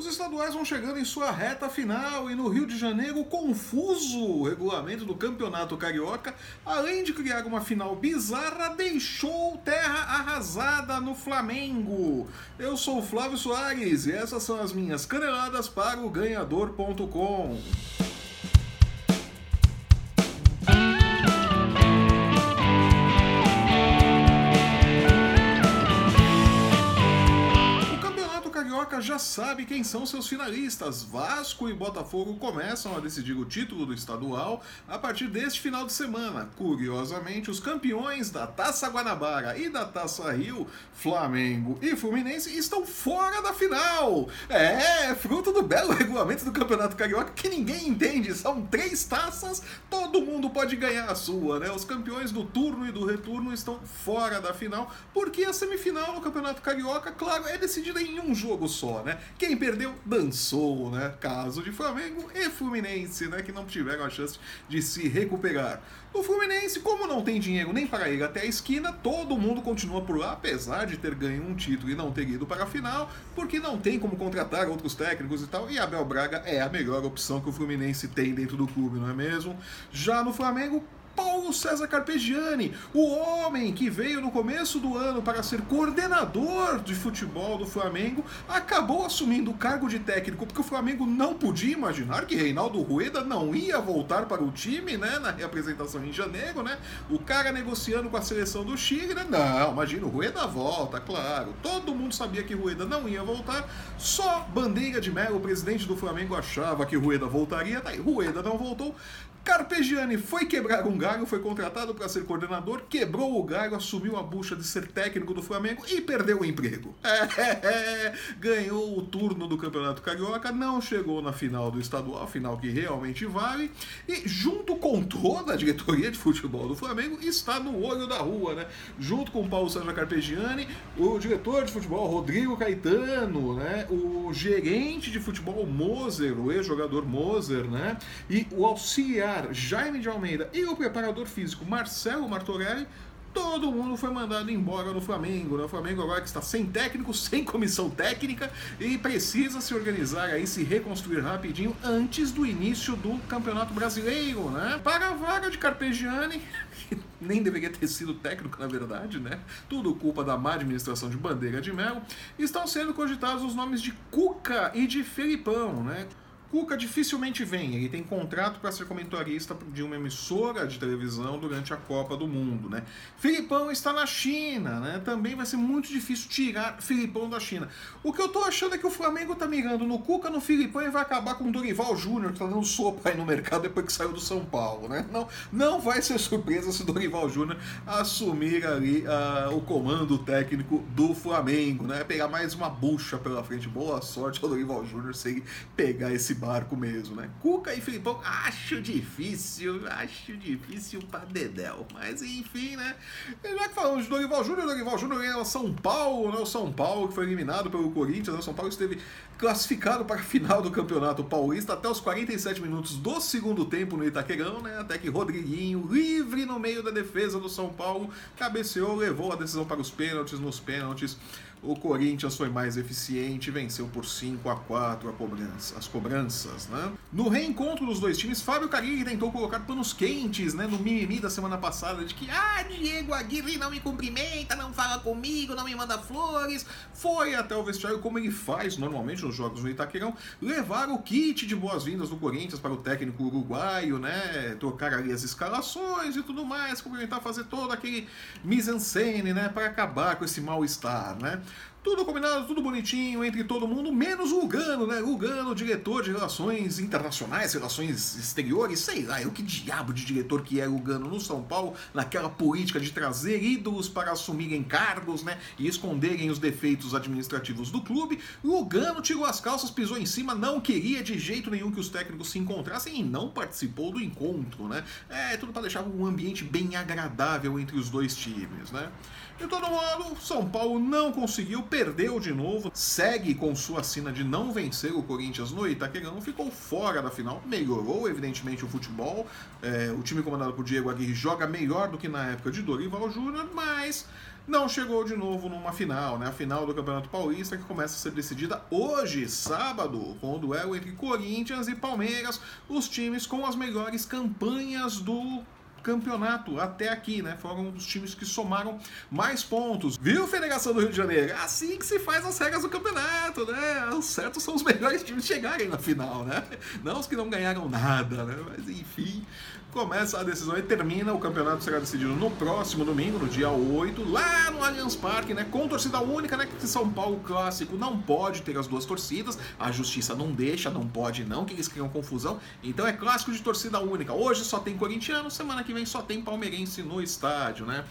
Os estaduais vão chegando em sua reta final e no Rio de Janeiro, confuso regulamento do Campeonato Carioca, além de criar uma final bizarra, deixou terra arrasada no Flamengo. Eu sou o Flávio Soares e essas são as minhas caneladas para o ganhador.com. já sabe quem são seus finalistas. Vasco e Botafogo começam a decidir o título do estadual a partir deste final de semana. Curiosamente, os campeões da Taça Guanabara e da Taça Rio, Flamengo e Fluminense, estão fora da final. É, fruto do belo regulamento do Campeonato Carioca que ninguém entende. São três taças, todo mundo pode ganhar a sua, né? Os campeões do turno e do retorno estão fora da final, porque a semifinal no Campeonato Carioca, claro, é decidida em um jogo só né? Quem perdeu, dançou, né? Caso de Flamengo e Fluminense, né? Que não tiveram a chance de se recuperar. O Fluminense, como não tem dinheiro nem para ir até a esquina, todo mundo continua por lá, apesar de ter ganho um título e não ter ido para a final, porque não tem como contratar outros técnicos e tal. E Abel Braga é a melhor opção que o Fluminense tem dentro do clube, não é mesmo? Já no Flamengo, Paulo César Carpegiani, o homem que veio no começo do ano para ser coordenador de futebol do Flamengo, acabou assumindo o cargo de técnico porque o Flamengo não podia imaginar que Reinaldo Rueda não ia voltar para o time, né, na representação em janeiro, né? O cara negociando com a seleção do Chile, né? Não, imagina, o Rueda volta, claro. Todo mundo sabia que Rueda não ia voltar, só Bandeira de Melo, o presidente do Flamengo, achava que Rueda voltaria, daí Rueda não voltou. Carpegiani foi quebrar um galho, foi contratado para ser coordenador, quebrou o galho, assumiu a bucha de ser técnico do Flamengo e perdeu o emprego. É, ganhou o turno do Campeonato Carioca, não chegou na final do estadual, final que realmente vale, e junto com toda a diretoria de futebol do Flamengo está no olho da rua, né? Junto com o Paulo Sérgio Carpegiani, o diretor de futebol Rodrigo Caetano, né? O gerente de futebol Moser, o ex-jogador Moser, né? E o auxiliar auxiliar Jaime de Almeida e o preparador físico Marcelo Martorelli, todo mundo foi mandado embora no Flamengo. Né? O Flamengo agora que está sem técnico, sem comissão técnica e precisa se organizar aí, se reconstruir rapidinho antes do início do Campeonato Brasileiro, né? Para a vaga de Carpegiani, que nem deveria ter sido técnico, na verdade, né? Tudo culpa da má administração de Bandeira de Melo. Estão sendo cogitados os nomes de Cuca e de Felipão, né? Cuca dificilmente vem, ele tem contrato para ser comentarista de uma emissora de televisão durante a Copa do Mundo, né? Filipão está na China, né? Também vai ser muito difícil tirar Filipão da China. O que eu tô achando é que o Flamengo tá mirando no Cuca, no Filipão e vai acabar com o Dorival Júnior, que tá dando sopa aí no mercado depois que saiu do São Paulo, né? Não, não vai ser surpresa se o Dorival Júnior assumir ali uh, o comando técnico do Flamengo, né? Pegar mais uma bucha pela frente. Boa sorte ao Dorival Júnior se ele pegar esse barco mesmo, né? Cuca e Filipão, acho difícil, acho difícil pra Dedel. Mas enfim, né? Já que falamos de Dorival Júnior, Dorival Júnior é São Paulo, né? O São Paulo que foi eliminado pelo Corinthians, né? O São Paulo esteve classificado para a final do Campeonato Paulista até os 47 minutos do segundo tempo no Itaquerão, né? Até que Rodriguinho, livre no meio da defesa do São Paulo, cabeceou, levou a decisão para os pênaltis, nos pênaltis o Corinthians foi mais eficiente, venceu por 5 a 4 a cobrança, as cobranças, né? No reencontro dos dois times, Fábio Carilli tentou colocar panos quentes, né, no mimimi da semana passada de que ah, Diego Aguirre não me cumprimenta, não fala comigo, não me manda flores. Foi até o vestiário como ele faz normalmente nos jogos no Itaquerão, levar o kit de boas-vindas do Corinthians para o técnico uruguaio, né, trocar ali as escalações e tudo mais, cumprimentar, fazer todo aquele mise-en-scène, né, para acabar com esse mal-estar, né? Tudo combinado, tudo bonitinho entre todo mundo, menos o Lugano, né? Lugano, diretor de relações internacionais, relações exteriores, sei lá, o que diabo de diretor que é Lugano no São Paulo, naquela política de trazer ídolos para assumirem cargos, né? E esconderem os defeitos administrativos do clube. Lugano tirou as calças, pisou em cima, não queria de jeito nenhum que os técnicos se encontrassem e não participou do encontro, né? É, tudo para deixar um ambiente bem agradável entre os dois times, né? De todo modo, São Paulo não conseguiu, perdeu de novo, segue com sua sina de não vencer o Corinthians no Itaquerão, ficou fora da final, melhorou evidentemente o futebol, é, o time comandado por Diego Aguirre joga melhor do que na época de Dorival Júnior, mas não chegou de novo numa final, né? A final do Campeonato Paulista que começa a ser decidida hoje, sábado, com o duelo entre Corinthians e Palmeiras, os times com as melhores campanhas do campeonato até aqui, né? Foram os times que somaram mais pontos. Viu, Federação do Rio de Janeiro? Assim que se faz as regras do campeonato, né? Os certos são os melhores times chegarem na final, né? Não os que não ganharam nada, né? Mas enfim, começa a decisão e termina. O campeonato será decidido no próximo domingo, no dia 8, lá no Allianz Parque, né? Com torcida única, né? Que São Paulo clássico não pode ter as duas torcidas. A justiça não deixa, não pode não, que eles criam confusão. Então é clássico de torcida única. Hoje só tem corintiano, semana que vem só tem palmeirense no estádio, né?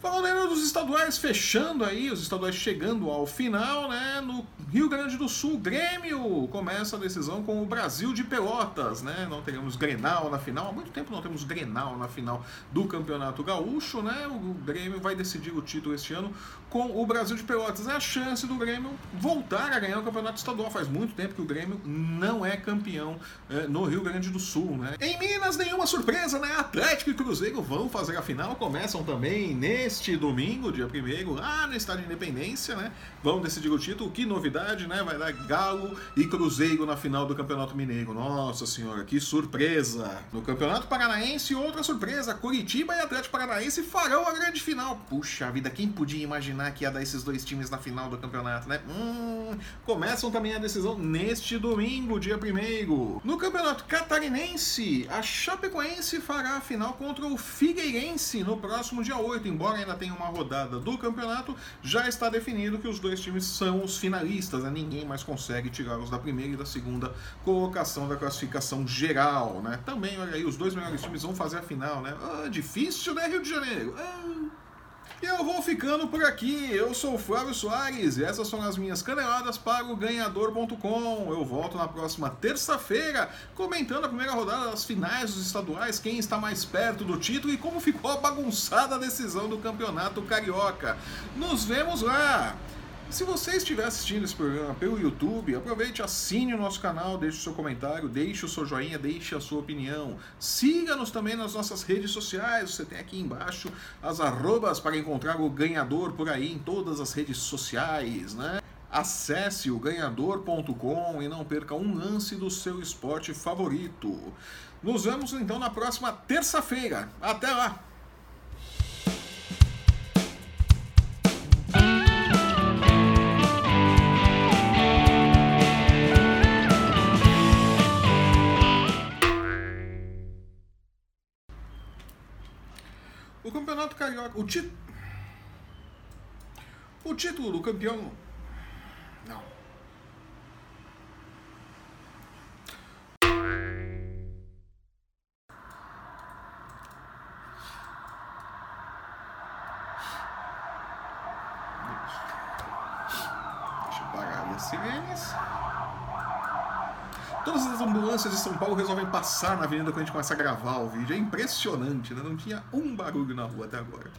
Falando dos estaduais, fechando aí, os estaduais chegando ao final, né? No Rio Grande do Sul, Grêmio começa a decisão com o Brasil de Pelotas, né? Não teremos Grenal na final, há muito tempo não temos Grenal na final do Campeonato Gaúcho, né? O Grêmio vai decidir o título este ano com o Brasil de Pelotas. É a chance do Grêmio voltar a ganhar o Campeonato Estadual. Faz muito tempo que o Grêmio não é campeão é, no Rio Grande do Sul, né? Em Minas, nenhuma surpresa, né? Atlético e Cruzeiro vão fazer a final, começam também nesse neste domingo, dia 1 lá no Estádio Independência, né? Vão decidir o título. Que novidade, né? Vai dar Galo e Cruzeiro na final do Campeonato Mineiro. Nossa senhora, que surpresa! No Campeonato Paranaense, outra surpresa. Curitiba e Atlético Paranaense farão a grande final. Puxa vida, quem podia imaginar que ia dar esses dois times na final do campeonato, né? Hum, começam também a decisão neste domingo, dia 1 No Campeonato Catarinense, a Chapecoense fará a final contra o Figueirense no próximo dia 8, embora ainda tem uma rodada do campeonato, já está definido que os dois times são os finalistas, né? ninguém mais consegue tirá-los da primeira e da segunda colocação da classificação geral. Né? Também, olha aí, os dois melhores times vão fazer a final. Né? Ah, difícil, né, Rio de Janeiro? Ah. Eu vou ficando por aqui. Eu sou o Flávio Soares e essas são as minhas caneladas para o ganhador.com. Eu volto na próxima terça-feira comentando a primeira rodada das finais dos estaduais, quem está mais perto do título e como ficou a bagunçada decisão do Campeonato Carioca. Nos vemos lá! Se você estiver assistindo esse programa pelo YouTube, aproveite, assine o nosso canal, deixe o seu comentário, deixe o seu joinha, deixe a sua opinião. Siga-nos também nas nossas redes sociais, você tem aqui embaixo as arrobas para encontrar o ganhador por aí em todas as redes sociais, né? Acesse o ganhador.com e não perca um lance do seu esporte favorito. Nos vemos então na próxima terça-feira. Até lá! Carioca. O, ti... o título do campeão. Não. Deixa eu parar ali as sirenes. Todas as ambulâncias de São Paulo resolvem passar na avenida quando a gente começa a gravar o vídeo. É impressionante, né? Não tinha um barulho na rua até agora.